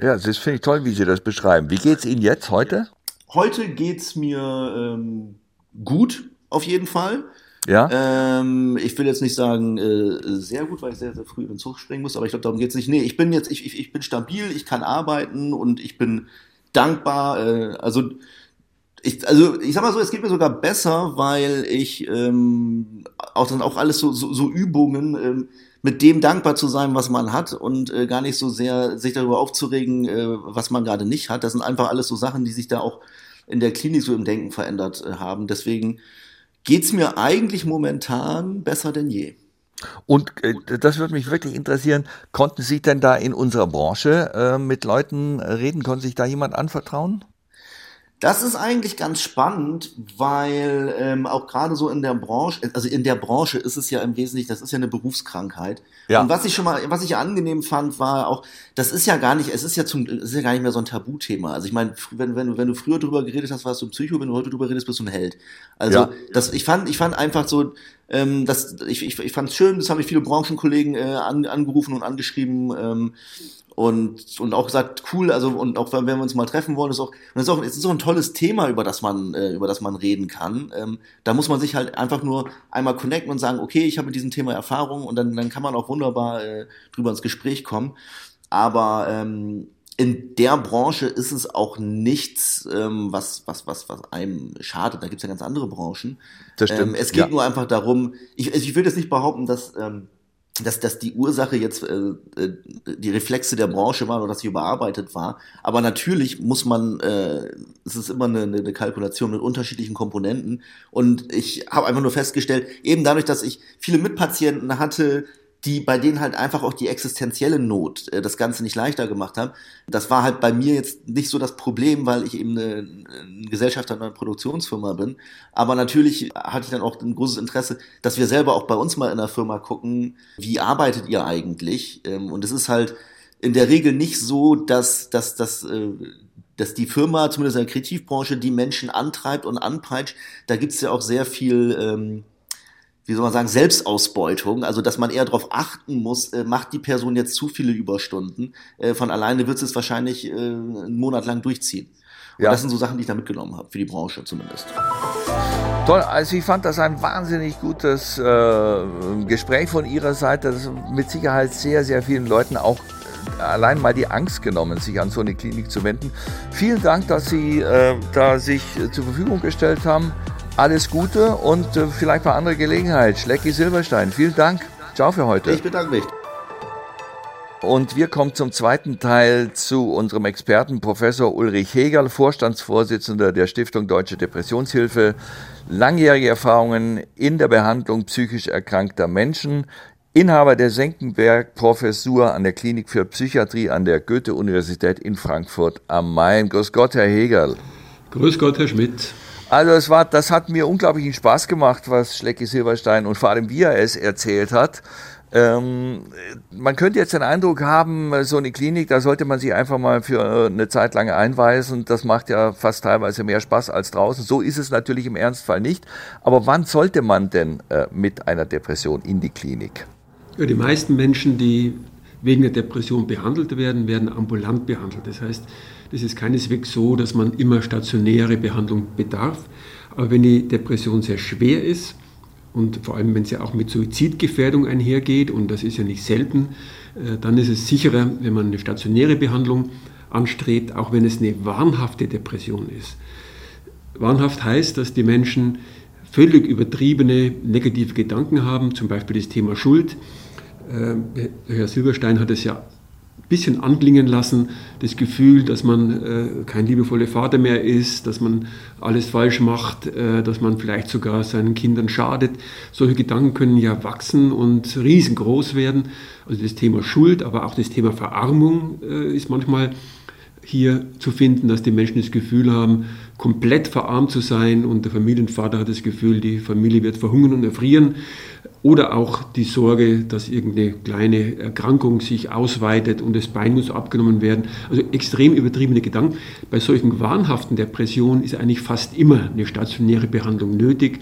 Ja, das finde ich toll, wie Sie das beschreiben. Wie geht's Ihnen jetzt heute? Heute geht's mir ähm, gut, auf jeden Fall. Ja. Ähm, ich will jetzt nicht sagen äh, sehr gut, weil ich sehr, sehr früh in den Zug springen muss, aber ich glaube, darum geht's nicht. Nee, ich bin jetzt, ich, ich, ich bin stabil, ich kann arbeiten und ich bin dankbar. Äh, also ich, also ich sag mal so, es geht mir sogar besser, weil ich ähm, auch dann auch alles so, so, so Übungen, ähm, mit dem dankbar zu sein, was man hat und äh, gar nicht so sehr sich darüber aufzuregen, äh, was man gerade nicht hat. Das sind einfach alles so Sachen, die sich da auch in der Klinik so im Denken verändert äh, haben. Deswegen geht's mir eigentlich momentan besser denn je. Und äh, das würde mich wirklich interessieren, konnten Sie denn da in unserer Branche äh, mit Leuten reden? Konnte sich da jemand anvertrauen? Das ist eigentlich ganz spannend, weil ähm, auch gerade so in der Branche, also in der Branche ist es ja im Wesentlichen, das ist ja eine Berufskrankheit. Ja. Und was ich schon mal, was ich angenehm fand, war auch, das ist ja gar nicht, es ist ja zum, es ist ja gar nicht mehr so ein Tabuthema. Also ich meine, wenn, wenn, wenn du früher drüber geredet hast, warst du ein Psycho, wenn du heute drüber redest, bist du ein Held. Also ja. das, ich fand, ich fand einfach so, ähm, das, ich, ich, ich fand es schön, das haben mich viele Branchenkollegen äh, an, angerufen und angeschrieben. Ähm, und, und auch gesagt, cool, also und auch wenn wir uns mal treffen wollen, ist auch, und ist auch, es ist auch ein tolles Thema, über das man, äh, über das man reden kann. Ähm, da muss man sich halt einfach nur einmal connecten und sagen, okay, ich habe mit diesem Thema Erfahrung und dann, dann kann man auch wunderbar äh, drüber ins Gespräch kommen. Aber ähm, in der Branche ist es auch nichts, ähm, was, was, was, was einem schadet. Da gibt es ja ganz andere Branchen. Das stimmt. Ähm, es geht ja. nur einfach darum, ich, ich will jetzt nicht behaupten, dass ähm, dass, dass die Ursache jetzt äh, äh, die Reflexe der Branche waren oder dass sie überarbeitet war. Aber natürlich muss man, äh, es ist immer eine, eine Kalkulation mit unterschiedlichen Komponenten. Und ich habe einfach nur festgestellt, eben dadurch, dass ich viele Mitpatienten hatte, die bei denen halt einfach auch die existenzielle Not äh, das Ganze nicht leichter gemacht haben. Das war halt bei mir jetzt nicht so das Problem, weil ich eben eine, eine Gesellschafter einer Produktionsfirma bin. Aber natürlich hatte ich dann auch ein großes Interesse, dass wir selber auch bei uns mal in der Firma gucken, wie arbeitet ihr eigentlich? Ähm, und es ist halt in der Regel nicht so, dass, dass, dass, äh, dass die Firma, zumindest in der Kreativbranche, die Menschen antreibt und anpeitscht. Da gibt's ja auch sehr viel ähm, wie soll man sagen, Selbstausbeutung, also dass man eher darauf achten muss, äh, macht die Person jetzt zu viele Überstunden, äh, von alleine wird es wahrscheinlich äh, einen Monat lang durchziehen. Und ja. das sind so Sachen, die ich da mitgenommen habe, für die Branche zumindest. Toll, also ich fand das ein wahnsinnig gutes äh, Gespräch von Ihrer Seite, das mit Sicherheit sehr, sehr vielen Leuten auch allein mal die Angst genommen, sich an so eine Klinik zu wenden. Vielen Dank, dass Sie äh, da sich zur Verfügung gestellt haben alles Gute und äh, vielleicht bei anderer Gelegenheit. Schlecki Silberstein, vielen Dank. Ciao für heute. Ich bedanke mich. Und wir kommen zum zweiten Teil zu unserem Experten Professor Ulrich Hegel, Vorstandsvorsitzender der Stiftung Deutsche Depressionshilfe, langjährige Erfahrungen in der Behandlung psychisch erkrankter Menschen, Inhaber der Senckenberg Professur an der Klinik für Psychiatrie an der Goethe-Universität in Frankfurt am Main. Grüß Gott, Herr Hegel. Grüß Gott, Herr Schmidt. Also es war, das hat mir unglaublichen Spaß gemacht, was Schlecki Silberstein und vor allem wie er es erzählt hat. Ähm, man könnte jetzt den Eindruck haben, so eine Klinik, da sollte man sich einfach mal für eine Zeit lang einweisen. Das macht ja fast teilweise mehr Spaß als draußen. So ist es natürlich im Ernstfall nicht. Aber wann sollte man denn äh, mit einer Depression in die Klinik? Ja, die meisten Menschen, die wegen der Depression behandelt werden, werden ambulant behandelt. Das heißt, das ist keineswegs so, dass man immer stationäre Behandlung bedarf. Aber wenn die Depression sehr schwer ist und vor allem wenn sie auch mit Suizidgefährdung einhergeht, und das ist ja nicht selten, äh, dann ist es sicherer, wenn man eine stationäre Behandlung anstrebt, auch wenn es eine wahnhafte Depression ist. Wahnhaft heißt, dass die Menschen völlig übertriebene negative Gedanken haben, zum Beispiel das Thema Schuld. Äh, Herr Silberstein hat es ja bisschen anklingen lassen, das Gefühl, dass man äh, kein liebevoller Vater mehr ist, dass man alles falsch macht, äh, dass man vielleicht sogar seinen Kindern schadet. Solche Gedanken können ja wachsen und riesengroß werden. Also das Thema Schuld, aber auch das Thema Verarmung äh, ist manchmal hier zu finden, dass die Menschen das Gefühl haben, komplett verarmt zu sein und der Familienvater hat das Gefühl, die Familie wird verhungern und erfrieren. Oder auch die Sorge, dass irgendeine kleine Erkrankung sich ausweitet und das Bein muss abgenommen werden. Also extrem übertriebene Gedanken. Bei solchen wahnhaften Depressionen ist eigentlich fast immer eine stationäre Behandlung nötig,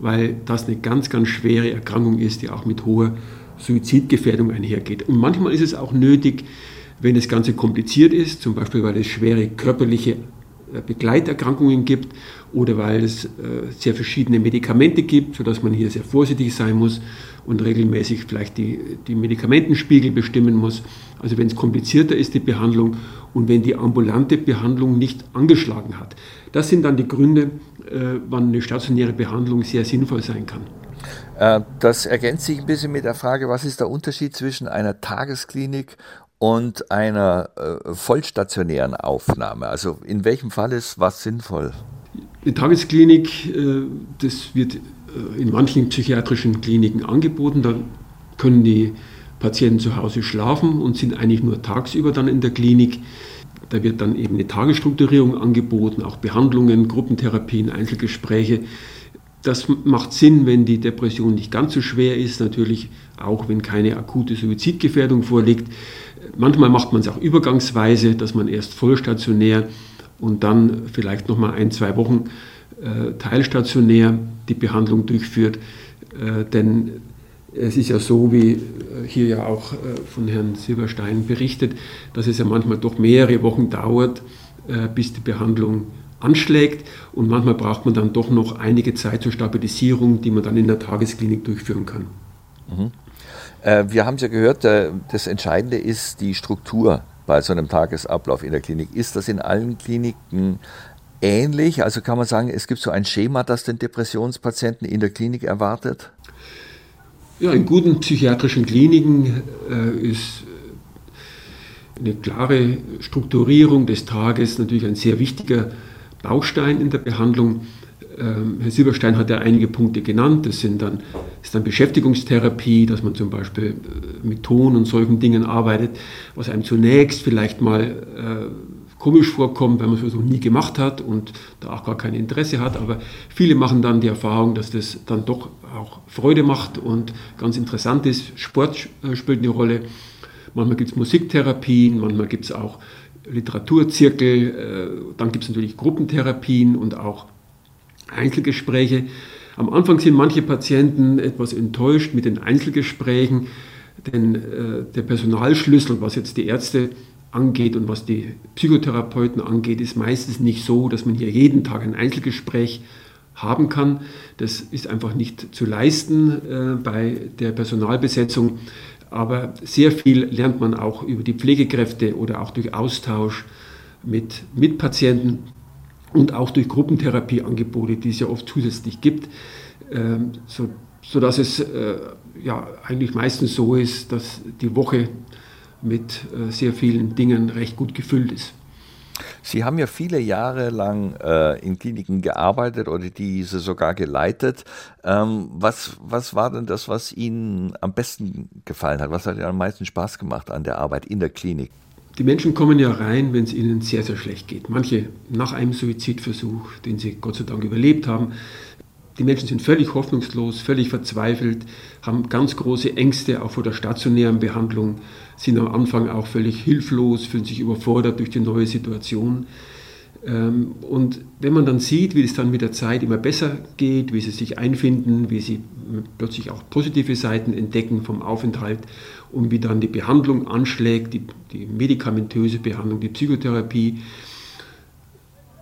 weil das eine ganz, ganz schwere Erkrankung ist, die auch mit hoher Suizidgefährdung einhergeht. Und manchmal ist es auch nötig, wenn das Ganze kompliziert ist, zum Beispiel weil es schwere körperliche Begleiterkrankungen gibt oder weil es äh, sehr verschiedene Medikamente gibt, sodass man hier sehr vorsichtig sein muss und regelmäßig vielleicht die, die Medikamentenspiegel bestimmen muss. Also wenn es komplizierter ist, die Behandlung und wenn die ambulante Behandlung nicht angeschlagen hat. Das sind dann die Gründe, äh, wann eine stationäre Behandlung sehr sinnvoll sein kann. Das ergänzt sich ein bisschen mit der Frage, was ist der Unterschied zwischen einer Tagesklinik und einer äh, vollstationären Aufnahme? Also in welchem Fall ist was sinnvoll? Die Tagesklinik, äh, das wird äh, in manchen psychiatrischen Kliniken angeboten. Da können die Patienten zu Hause schlafen und sind eigentlich nur tagsüber dann in der Klinik. Da wird dann eben eine Tagesstrukturierung angeboten, auch Behandlungen, Gruppentherapien, Einzelgespräche. Das macht Sinn, wenn die Depression nicht ganz so schwer ist, natürlich auch wenn keine akute Suizidgefährdung vorliegt. Manchmal macht man es auch übergangsweise, dass man erst vollstationär und dann vielleicht nochmal ein, zwei Wochen äh, teilstationär die Behandlung durchführt. Äh, denn es ist ja so, wie äh, hier ja auch äh, von Herrn Silberstein berichtet, dass es ja manchmal doch mehrere Wochen dauert, äh, bis die Behandlung anschlägt und manchmal braucht man dann doch noch einige Zeit zur Stabilisierung, die man dann in der Tagesklinik durchführen kann. Mhm. Äh, wir haben es ja gehört, das Entscheidende ist die Struktur bei so einem Tagesablauf in der Klinik. Ist das in allen Kliniken ähnlich? Also kann man sagen, es gibt so ein Schema, das den Depressionspatienten in der Klinik erwartet? Ja, in guten psychiatrischen Kliniken äh, ist eine klare Strukturierung des Tages natürlich ein sehr wichtiger Baustein in der Behandlung. Ähm, Herr Silberstein hat ja einige Punkte genannt. Das sind dann, ist dann Beschäftigungstherapie, dass man zum Beispiel äh, mit Ton und solchen Dingen arbeitet, was einem zunächst vielleicht mal äh, komisch vorkommt, wenn man es so nie gemacht hat und da auch gar kein Interesse hat. Aber viele machen dann die Erfahrung, dass das dann doch auch Freude macht und ganz interessant ist. Sport äh, spielt eine Rolle. Manchmal gibt es Musiktherapien, manchmal gibt es auch Literaturzirkel, äh, dann gibt es natürlich Gruppentherapien und auch Einzelgespräche. Am Anfang sind manche Patienten etwas enttäuscht mit den Einzelgesprächen, denn äh, der Personalschlüssel, was jetzt die Ärzte angeht und was die Psychotherapeuten angeht, ist meistens nicht so, dass man hier jeden Tag ein Einzelgespräch haben kann. Das ist einfach nicht zu leisten äh, bei der Personalbesetzung. Aber sehr viel lernt man auch über die Pflegekräfte oder auch durch Austausch mit Mitpatienten und auch durch Gruppentherapieangebote, die es ja oft zusätzlich gibt, ähm, so, sodass es äh, ja eigentlich meistens so ist, dass die Woche mit äh, sehr vielen Dingen recht gut gefüllt ist. Sie haben ja viele Jahre lang äh, in Kliniken gearbeitet oder diese sogar geleitet. Ähm, was, was war denn das, was Ihnen am besten gefallen hat? Was hat Ihnen am meisten Spaß gemacht an der Arbeit in der Klinik? Die Menschen kommen ja rein, wenn es ihnen sehr, sehr schlecht geht. Manche nach einem Suizidversuch, den sie Gott sei Dank überlebt haben. Die Menschen sind völlig hoffnungslos, völlig verzweifelt, haben ganz große Ängste auch vor der stationären Behandlung sind am Anfang auch völlig hilflos, fühlen sich überfordert durch die neue Situation. Ähm, und wenn man dann sieht, wie es dann mit der Zeit immer besser geht, wie sie sich einfinden, wie sie plötzlich auch positive Seiten entdecken vom Aufenthalt und wie dann die Behandlung anschlägt, die, die medikamentöse Behandlung, die Psychotherapie,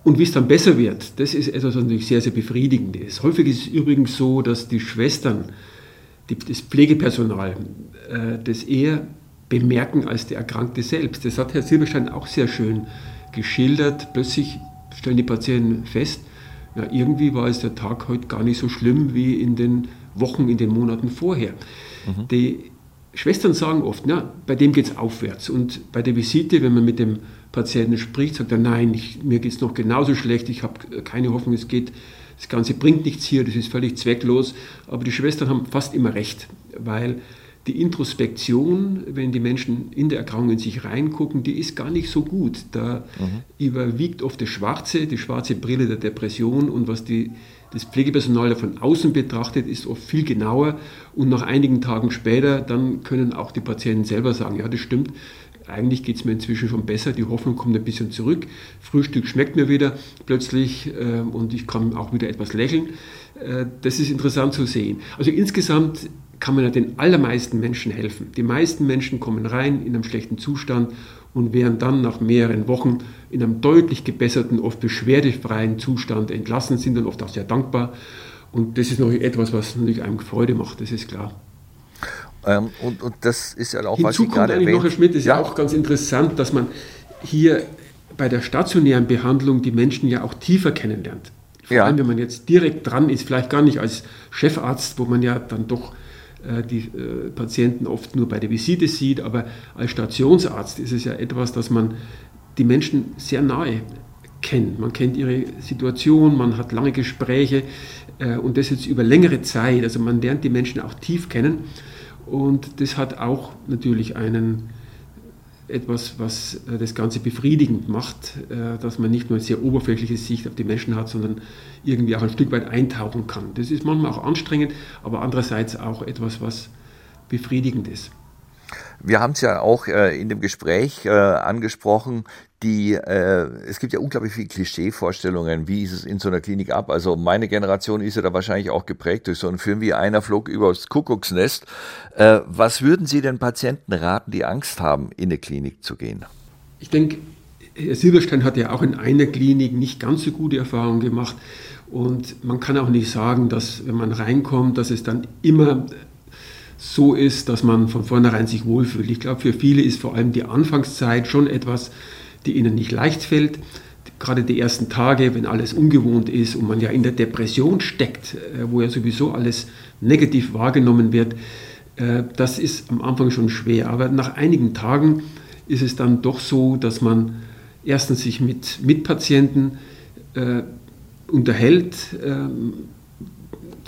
und wie es dann besser wird, das ist etwas, was natürlich sehr, sehr befriedigend ist. Häufig ist es übrigens so, dass die Schwestern, die, das Pflegepersonal, äh, das eher bemerken als der Erkrankte selbst. Das hat Herr Silberstein auch sehr schön geschildert. Plötzlich stellen die Patienten fest, na, irgendwie war es der Tag heute gar nicht so schlimm wie in den Wochen, in den Monaten vorher. Mhm. Die Schwestern sagen oft, na, bei dem geht es aufwärts. Und bei der Visite, wenn man mit dem Patienten spricht, sagt er, nein, ich, mir geht es noch genauso schlecht, ich habe keine Hoffnung, es geht, das Ganze bringt nichts hier, das ist völlig zwecklos. Aber die Schwestern haben fast immer recht, weil die Introspektion, wenn die Menschen in der Erkrankung in sich reingucken, die ist gar nicht so gut. Da mhm. überwiegt oft das Schwarze, die schwarze Brille der Depression und was die, das Pflegepersonal von außen betrachtet, ist oft viel genauer. Und nach einigen Tagen später, dann können auch die Patienten selber sagen, ja, das stimmt, eigentlich geht es mir inzwischen schon besser, die Hoffnung kommt ein bisschen zurück, Frühstück schmeckt mir wieder plötzlich äh, und ich kann auch wieder etwas lächeln. Äh, das ist interessant zu sehen. Also insgesamt kann man ja den allermeisten Menschen helfen. Die meisten Menschen kommen rein in einem schlechten Zustand und werden dann nach mehreren Wochen in einem deutlich gebesserten, oft beschwerdefreien Zustand entlassen, sind dann oft auch sehr dankbar. Und das ist noch etwas, was natürlich einem Freude macht, das ist klar. Ähm, und, und, das ist ja auch, Hinzu was Sie kommt eigentlich noch, Herr Schmidt, ist ja. ja auch ganz interessant, dass man hier bei der stationären Behandlung die Menschen ja auch tiefer kennenlernt. Vor ja. allem, wenn man jetzt direkt dran ist, vielleicht gar nicht als Chefarzt, wo man ja dann doch die äh, Patienten oft nur bei der Visite sieht, aber als Stationsarzt ist es ja etwas, dass man die Menschen sehr nahe kennt. Man kennt ihre Situation, man hat lange Gespräche äh, und das jetzt über längere Zeit. Also man lernt die Menschen auch tief kennen und das hat auch natürlich einen etwas, was äh, das Ganze befriedigend macht, äh, dass man nicht nur eine sehr oberflächliche Sicht auf die Menschen hat, sondern irgendwie auch ein Stück weit eintauchen kann. Das ist manchmal auch anstrengend, aber andererseits auch etwas, was befriedigend ist. Wir haben es ja auch äh, in dem Gespräch äh, angesprochen, die, äh, es gibt ja unglaublich viele Klischeevorstellungen, wie ist es in so einer Klinik ab. Also meine Generation ist ja da wahrscheinlich auch geprägt durch so einen Film wie Einer flog übers Kuckucksnest. Äh, was würden Sie den Patienten raten, die Angst haben, in eine Klinik zu gehen? Ich denke, Herr Silberstein hat ja auch in einer Klinik nicht ganz so gute Erfahrungen gemacht. Und man kann auch nicht sagen, dass wenn man reinkommt, dass es dann immer so ist, dass man von vornherein sich wohlfühlt. Ich glaube, für viele ist vor allem die Anfangszeit schon etwas, die ihnen nicht leicht fällt. Gerade die ersten Tage, wenn alles ungewohnt ist und man ja in der Depression steckt, äh, wo ja sowieso alles negativ wahrgenommen wird, äh, das ist am Anfang schon schwer. Aber nach einigen Tagen ist es dann doch so, dass man erstens sich mit Mitpatienten äh, unterhält, ähm,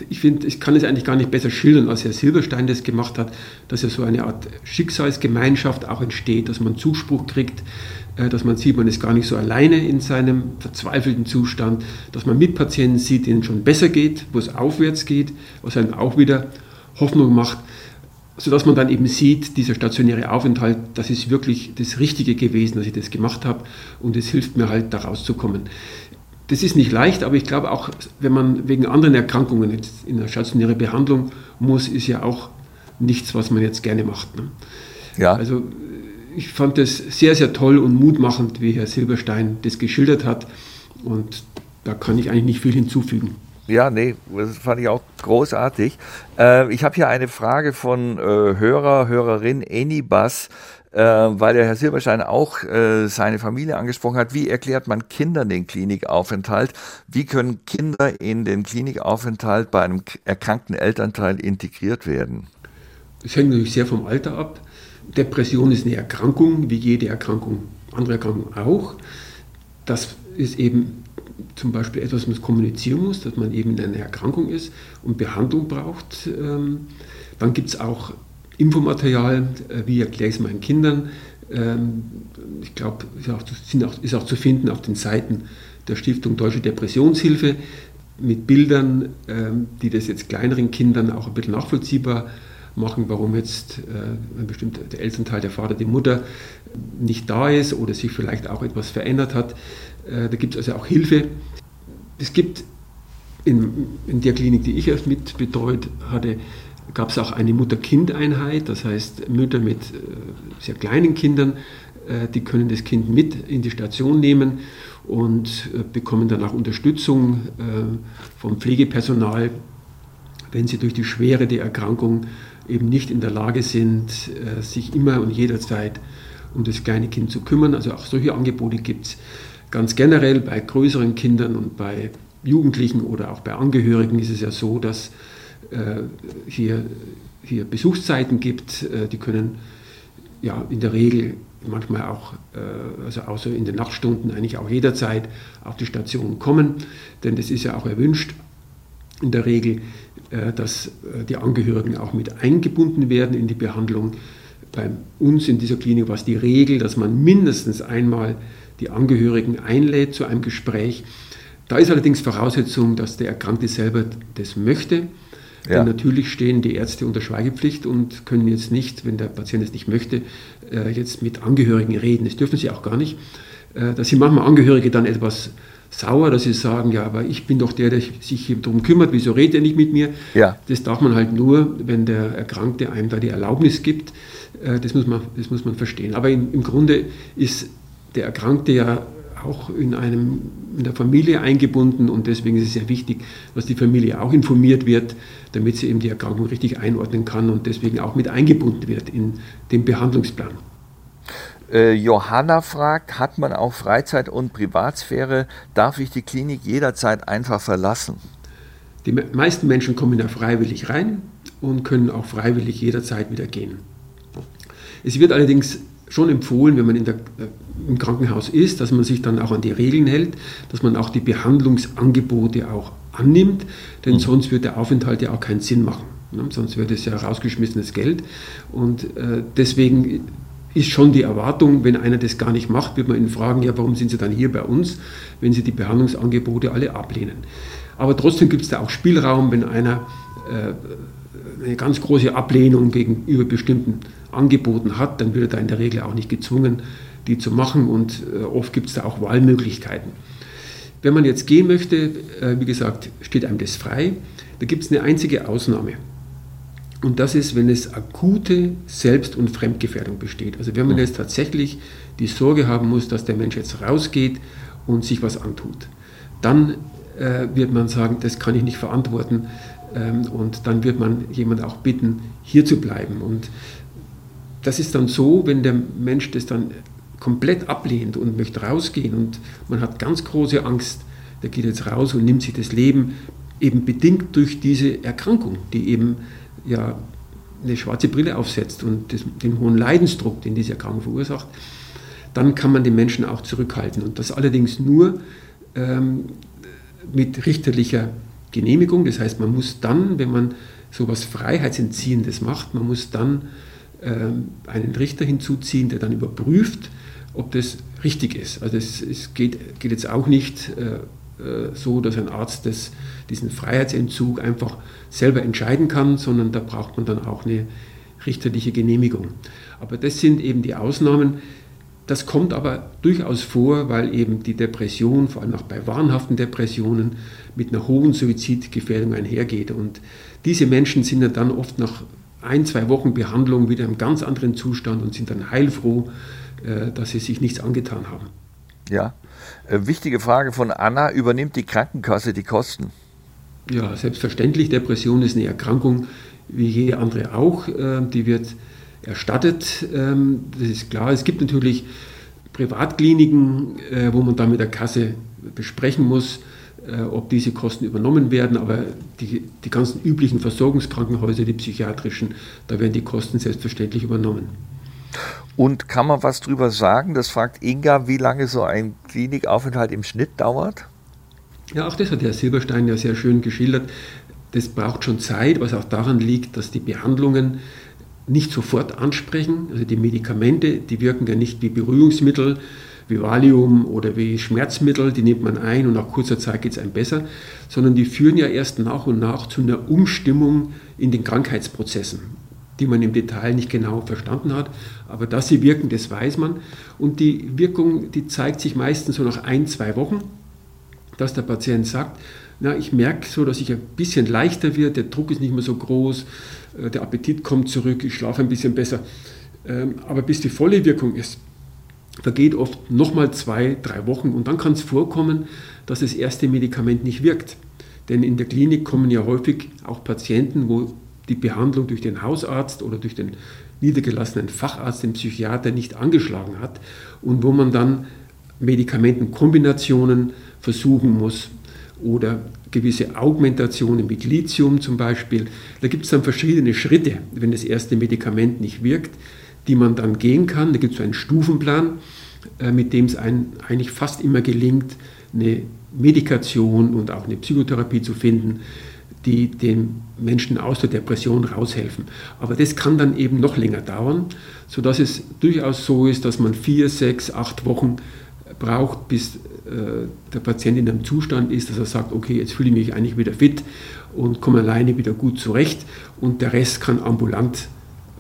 ich finde, ich kann es eigentlich gar nicht besser schildern, als Herr Silberstein das gemacht hat, dass ja so eine Art Schicksalsgemeinschaft auch entsteht, dass man Zuspruch kriegt, äh, dass man sieht, man ist gar nicht so alleine in seinem verzweifelten Zustand, dass man Mitpatienten sieht, denen schon besser geht, wo es aufwärts geht, was einem auch wieder Hoffnung macht, sodass man dann eben sieht, dieser stationäre Aufenthalt, das ist wirklich das Richtige gewesen, dass ich das gemacht habe und es hilft mir halt, da rauszukommen. Das ist nicht leicht, aber ich glaube auch, wenn man wegen anderen Erkrankungen jetzt in eine stationäre Behandlung muss, ist ja auch nichts, was man jetzt gerne macht. Ne? Ja. Also ich fand das sehr, sehr toll und mutmachend, wie Herr Silberstein das geschildert hat. Und da kann ich eigentlich nicht viel hinzufügen. Ja, nee, das fand ich auch großartig. Äh, ich habe hier eine Frage von äh, Hörer, Hörerin Anybus äh, weil der Herr Silberstein auch äh, seine Familie angesprochen hat. Wie erklärt man Kindern den Klinikaufenthalt? Wie können Kinder in den Klinikaufenthalt bei einem erkrankten Elternteil integriert werden? Das hängt natürlich sehr vom Alter ab. Depression ist eine Erkrankung, wie jede Erkrankung, andere Erkrankungen auch. Das ist eben zum Beispiel etwas, was man kommunizieren muss, dass man eben in einer Erkrankung ist und Behandlung braucht. Ähm, dann gibt es auch Infomaterial, äh, wie erkläre ich es meinen Kindern. Ähm, ich glaube, ist, auch zu finden auf den Seiten der Stiftung Deutsche Depressionshilfe mit Bildern, ähm, die das jetzt kleineren Kindern auch ein bisschen nachvollziehbar machen, warum jetzt äh, ein bestimmter der Elternteil, der Vater, die Mutter nicht da ist oder sich vielleicht auch etwas verändert hat. Äh, da gibt es also auch Hilfe. Es gibt in, in der Klinik, die ich erst mit betreut hatte, gab es auch eine Mutter-Kind-Einheit, das heißt Mütter mit äh, sehr kleinen Kindern, äh, die können das Kind mit in die Station nehmen und äh, bekommen dann auch Unterstützung vom Pflegepersonal, wenn sie durch die Schwere der Erkrankung eben nicht in der Lage sind, sich immer und jederzeit um das kleine Kind zu kümmern. Also auch solche Angebote gibt es ganz generell bei größeren Kindern und bei Jugendlichen oder auch bei Angehörigen ist es ja so, dass hier, hier Besuchszeiten gibt, äh, die können ja in der Regel manchmal auch, äh, also außer in den Nachtstunden, eigentlich auch jederzeit auf die Station kommen, denn das ist ja auch erwünscht in der Regel, dass die Angehörigen auch mit eingebunden werden in die Behandlung. Bei uns in dieser Klinik war es die Regel, dass man mindestens einmal die Angehörigen einlädt zu einem Gespräch. Da ist allerdings Voraussetzung, dass der Erkrankte selber das möchte. Ja. Denn natürlich stehen die Ärzte unter Schweigepflicht und können jetzt nicht, wenn der Patient es nicht möchte, äh, jetzt mit Angehörigen reden. Das dürfen sie auch gar nicht. Äh, da sind manchmal Angehörige dann etwas sauer, dass sie sagen, ja, aber ich bin doch der, der sich hier darum kümmert, wieso redet er nicht mit mir? Ja. Das darf man halt nur, wenn der Erkrankte einem da die Erlaubnis gibt. Äh, das muss man, das muss man verstehen. Aber im, im Grunde ist der Erkrankte ja auch in, einem, in der Familie eingebunden und deswegen ist es sehr wichtig, dass die Familie auch informiert wird, damit sie eben die Erkrankung richtig einordnen kann und deswegen auch mit eingebunden wird in den Behandlungsplan. Äh, Johanna fragt, hat man auch Freizeit- und Privatsphäre? Darf ich die Klinik jederzeit einfach verlassen? Die meisten Menschen kommen ja freiwillig rein und können auch freiwillig jederzeit wieder gehen. Es wird allerdings schon empfohlen, wenn man der, äh, im Krankenhaus ist, dass man sich dann auch an die Regeln hält, dass man auch die Behandlungsangebote auch annimmt, denn mhm. sonst wird der Aufenthalt ja auch keinen Sinn machen. Ne? Sonst wird es ja rausgeschmissenes Geld. Und äh, deswegen ist schon die Erwartung, wenn einer das gar nicht macht, wird man ihn fragen, ja, warum sind Sie dann hier bei uns, wenn Sie die Behandlungsangebote alle ablehnen. Aber trotzdem gibt es da auch Spielraum, wenn einer äh, eine ganz große Ablehnung gegenüber bestimmten Angeboten hat, dann wird er da in der Regel auch nicht gezwungen, die zu machen und äh, oft gibt es da auch Wahlmöglichkeiten. Wenn man jetzt gehen möchte, äh, wie gesagt, steht einem das frei. Da gibt es eine einzige Ausnahme. Und das ist, wenn es akute Selbst- und Fremdgefährdung besteht. Also wenn man jetzt tatsächlich die Sorge haben muss, dass der Mensch jetzt rausgeht und sich was antut, dann äh, wird man sagen, das kann ich nicht verantworten. Ähm, und dann wird man jemand auch bitten, hier zu bleiben. Und das ist dann so, wenn der Mensch das dann komplett ablehnt und möchte rausgehen und man hat ganz große Angst, der geht jetzt raus und nimmt sich das Leben, eben bedingt durch diese Erkrankung, die eben ja eine schwarze Brille aufsetzt und das, den hohen Leidensdruck, den diese Erkrankung verursacht, dann kann man den Menschen auch zurückhalten. Und das allerdings nur ähm, mit richterlicher Genehmigung. Das heißt, man muss dann, wenn man so etwas Freiheitsentziehendes macht, man muss dann ähm, einen Richter hinzuziehen, der dann überprüft, ob das richtig ist. Also es, es geht, geht, jetzt auch nicht äh, äh, so, dass ein Arzt das, diesen Freiheitsentzug einfach selber entscheiden kann, sondern da braucht man dann auch eine richterliche Genehmigung. Aber das sind eben die Ausnahmen. Das kommt aber durchaus vor, weil eben die Depression, vor allem auch bei wahnhaften Depressionen, mit einer hohen Suizidgefährdung einhergeht. Und diese Menschen sind dann oft nach ein, zwei Wochen Behandlung wieder im ganz anderen Zustand und sind dann heilfroh, dass sie sich nichts angetan haben. Ja, äh, wichtige Frage von Anna, übernimmt die Krankenkasse die Kosten? Ja, selbstverständlich. Depression ist eine Erkrankung wie jede andere auch. Äh, die wird erstattet. Ähm, das ist klar. Es gibt natürlich Privatkliniken, wo man dann mit der Kasse besprechen muss, ob diese Kosten übernommen werden. Aber die, die ganzen üblichen Versorgungskrankenhäuser, die psychiatrischen, da werden die Kosten selbstverständlich übernommen. Und kann man was drüber sagen? Das fragt Inga, wie lange so ein Klinikaufenthalt im Schnitt dauert? Ja, auch das hat Herr Silberstein ja sehr schön geschildert. Das braucht schon Zeit, was auch daran liegt, dass die Behandlungen nicht sofort ansprechen. Also die Medikamente, die wirken ja nicht wie Beruhigungsmittel, wie Valium oder wie Schmerzmittel, die nimmt man ein und nach kurzer Zeit geht es einem besser, sondern die führen ja erst nach und nach zu einer Umstimmung in den Krankheitsprozessen die man im Detail nicht genau verstanden hat. Aber dass sie wirken, das weiß man. Und die Wirkung, die zeigt sich meistens so nach ein, zwei Wochen, dass der Patient sagt, na, ich merke so, dass ich ein bisschen leichter wird, der Druck ist nicht mehr so groß, äh, der Appetit kommt zurück, ich schlafe ein bisschen besser. Ähm, aber bis die volle Wirkung ist, vergeht oft nochmal zwei, drei Wochen und dann kann es vorkommen, dass das erste Medikament nicht wirkt. Denn in der Klinik kommen ja häufig auch Patienten, wo die Behandlung durch den Hausarzt oder durch den niedergelassenen Facharzt, den Psychiater nicht angeschlagen hat und wo man dann Medikamentenkombinationen versuchen muss oder gewisse Augmentationen mit Lithium zum Beispiel. Da gibt es dann verschiedene Schritte, wenn das erste Medikament nicht wirkt, die man dann gehen kann. Da gibt es einen Stufenplan, äh, mit dem es eigentlich fast immer gelingt, eine Medikation und auch eine Psychotherapie zu finden, die den Menschen aus der Depression raushelfen. Aber das kann dann eben noch länger dauern, sodass es durchaus so ist, dass man vier, sechs, acht Wochen braucht, bis äh, der Patient in einem Zustand ist, dass er sagt, okay, jetzt fühle ich mich eigentlich wieder fit und komme alleine wieder gut zurecht und der Rest kann ambulant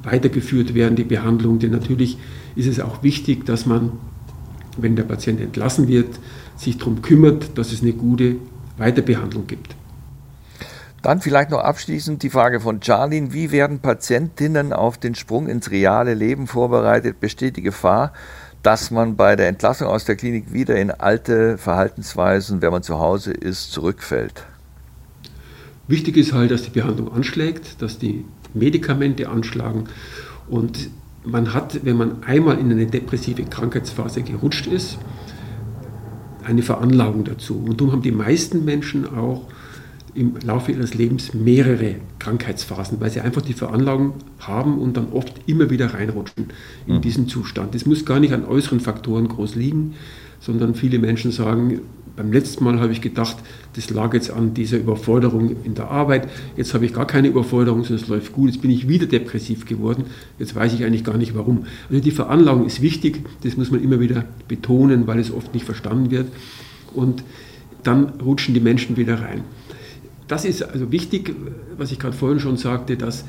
weitergeführt werden, die Behandlung. Denn natürlich ist es auch wichtig, dass man, wenn der Patient entlassen wird, sich darum kümmert, dass es eine gute Weiterbehandlung gibt. Dann vielleicht noch abschließend die Frage von Charlene. Wie werden Patientinnen auf den Sprung ins reale Leben vorbereitet? Besteht die Gefahr, dass man bei der Entlassung aus der Klinik wieder in alte Verhaltensweisen, wenn man zu Hause ist, zurückfällt? Wichtig ist halt, dass die Behandlung anschlägt, dass die Medikamente anschlagen und man hat, wenn man einmal in eine depressive Krankheitsphase gerutscht ist, eine Veranlagung dazu. Und darum haben die meisten Menschen auch im Laufe ihres Lebens mehrere Krankheitsphasen, weil sie einfach die Veranlagung haben und dann oft immer wieder reinrutschen in mhm. diesen Zustand. Das muss gar nicht an äußeren Faktoren groß liegen, sondern viele Menschen sagen, beim letzten Mal habe ich gedacht, das lag jetzt an dieser Überforderung in der Arbeit. Jetzt habe ich gar keine Überforderung, sondern es läuft gut. Jetzt bin ich wieder depressiv geworden. Jetzt weiß ich eigentlich gar nicht warum. Also die Veranlagung ist wichtig, das muss man immer wieder betonen, weil es oft nicht verstanden wird. Und dann rutschen die Menschen wieder rein. Das ist also wichtig, was ich gerade vorhin schon sagte, dass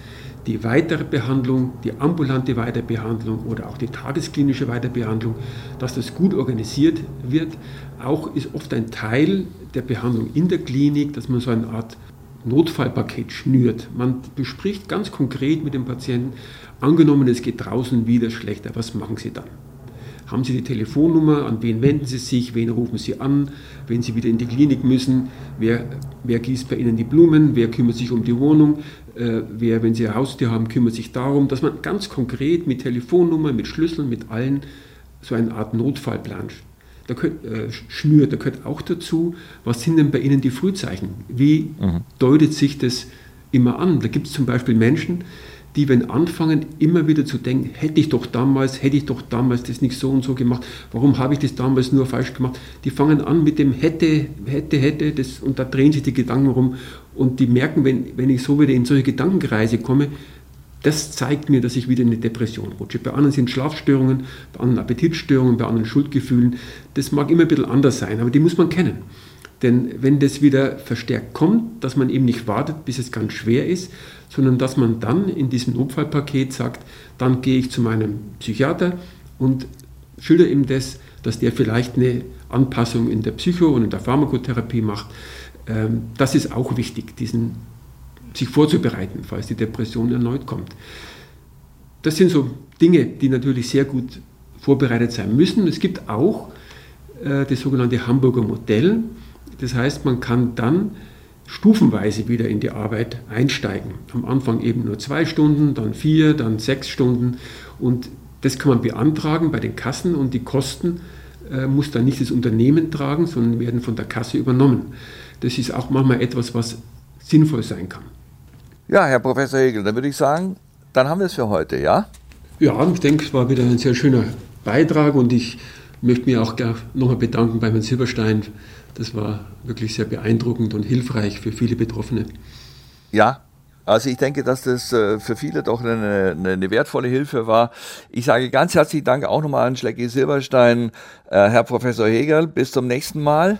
die weitere Behandlung, die ambulante Weiterbehandlung oder auch die tagesklinische Weiterbehandlung, dass das gut organisiert wird. Auch ist oft ein Teil der Behandlung in der Klinik, dass man so eine Art Notfallpaket schnürt. Man bespricht ganz konkret mit dem Patienten, angenommen es geht draußen wieder schlechter, was machen Sie dann? Haben Sie die Telefonnummer? An wen wenden Sie sich? Wen rufen Sie an? Wenn Sie wieder in die Klinik müssen, wer, wer gießt bei Ihnen die Blumen? Wer kümmert sich um die Wohnung? Äh, wer, wenn Sie ein Haustier haben, kümmert sich darum, dass man ganz konkret mit Telefonnummer, mit Schlüsseln, mit allen so eine Art Notfallplan da könnt, äh, schnürt. Da gehört auch dazu, was sind denn bei Ihnen die Frühzeichen? Wie mhm. deutet sich das immer an? Da gibt es zum Beispiel Menschen, die, wenn anfangen, immer wieder zu denken, hätte ich doch damals, hätte ich doch damals das nicht so und so gemacht, warum habe ich das damals nur falsch gemacht, die fangen an mit dem hätte, hätte, hätte, das, und da drehen sich die Gedanken rum und die merken, wenn, wenn ich so wieder in solche Gedankenkreise komme, das zeigt mir, dass ich wieder in eine Depression rutsche. Bei anderen sind Schlafstörungen, bei anderen Appetitstörungen, bei anderen Schuldgefühlen. Das mag immer ein bisschen anders sein, aber die muss man kennen. Denn wenn das wieder verstärkt kommt, dass man eben nicht wartet, bis es ganz schwer ist, sondern dass man dann in diesem Notfallpaket sagt, dann gehe ich zu meinem Psychiater und schilder ihm das, dass der vielleicht eine Anpassung in der Psycho- und in der Pharmakotherapie macht. Ähm, das ist auch wichtig, diesen, sich vorzubereiten, falls die Depression erneut kommt. Das sind so Dinge, die natürlich sehr gut vorbereitet sein müssen. Es gibt auch äh, das sogenannte Hamburger Modell. Das heißt, man kann dann stufenweise wieder in die Arbeit einsteigen. Am Anfang eben nur zwei Stunden, dann vier, dann sechs Stunden. Und das kann man beantragen bei den Kassen und die Kosten äh, muss dann nicht das Unternehmen tragen, sondern werden von der Kasse übernommen. Das ist auch manchmal etwas, was sinnvoll sein kann. Ja, Herr Professor Hegel, dann würde ich sagen, dann haben wir es für heute, ja? Ja, ich denke, es war wieder ein sehr schöner Beitrag und ich möchte mich auch nochmal bedanken bei Herrn Silberstein das war wirklich sehr beeindruckend und hilfreich für viele Betroffene. Ja, also ich denke, dass das äh, für viele doch eine, eine wertvolle Hilfe war. Ich sage ganz herzlichen Dank auch nochmal an Schlecki Silberstein, äh, Herr Professor Hegel. Bis zum nächsten Mal.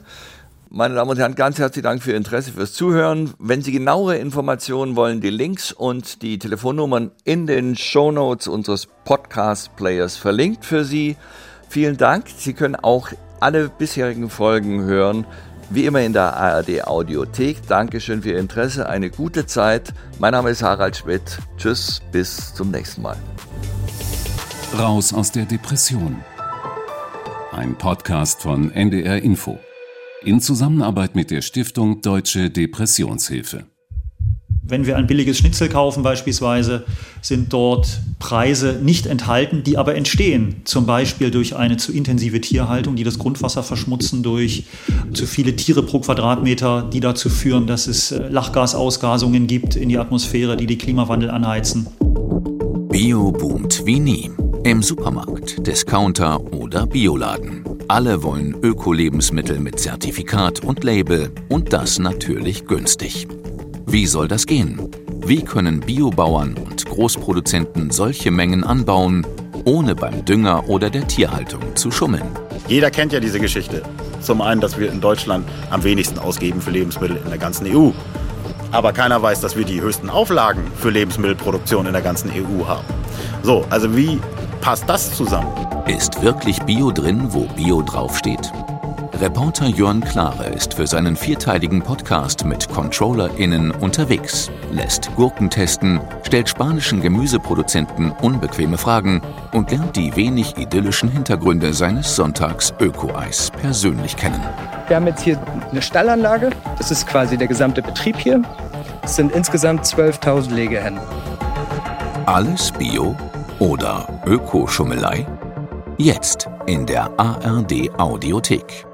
Meine Damen und Herren, ganz herzlichen Dank für Ihr Interesse, fürs Zuhören. Wenn Sie genauere Informationen wollen, die Links und die Telefonnummern in den Show Notes unseres Podcast-Players verlinkt für Sie. Vielen Dank. Sie können auch alle bisherigen Folgen hören, wie immer in der ARD Audiothek. Dankeschön für Ihr Interesse, eine gute Zeit. Mein Name ist Harald Schmidt. Tschüss, bis zum nächsten Mal. Raus aus der Depression. Ein Podcast von NDR Info. In Zusammenarbeit mit der Stiftung Deutsche Depressionshilfe. Wenn wir ein billiges Schnitzel kaufen beispielsweise, sind dort Preise nicht enthalten, die aber entstehen. Zum Beispiel durch eine zu intensive Tierhaltung, die das Grundwasser verschmutzen, durch zu viele Tiere pro Quadratmeter, die dazu führen, dass es äh, Lachgasausgasungen gibt in die Atmosphäre, die die Klimawandel anheizen. Bio boomt wie nie. Im Supermarkt, Discounter oder Bioladen. Alle wollen Öko-Lebensmittel mit Zertifikat und Label und das natürlich günstig. Wie soll das gehen? Wie können Biobauern und Großproduzenten solche Mengen anbauen, ohne beim Dünger oder der Tierhaltung zu schummeln? Jeder kennt ja diese Geschichte. Zum einen, dass wir in Deutschland am wenigsten ausgeben für Lebensmittel in der ganzen EU. Aber keiner weiß, dass wir die höchsten Auflagen für Lebensmittelproduktion in der ganzen EU haben. So, also wie passt das zusammen? Ist wirklich Bio drin, wo Bio draufsteht? Reporter Jörn Klare ist für seinen vierteiligen Podcast mit ControllerInnen unterwegs, lässt Gurken testen, stellt spanischen Gemüseproduzenten unbequeme Fragen und lernt die wenig idyllischen Hintergründe seines Sonntags Öko-Eis persönlich kennen. Wir haben jetzt hier eine Stallanlage, das ist quasi der gesamte Betrieb hier. Es sind insgesamt 12.000 Legehennen. Alles Bio oder Ökoschummelei? Jetzt in der ARD Audiothek.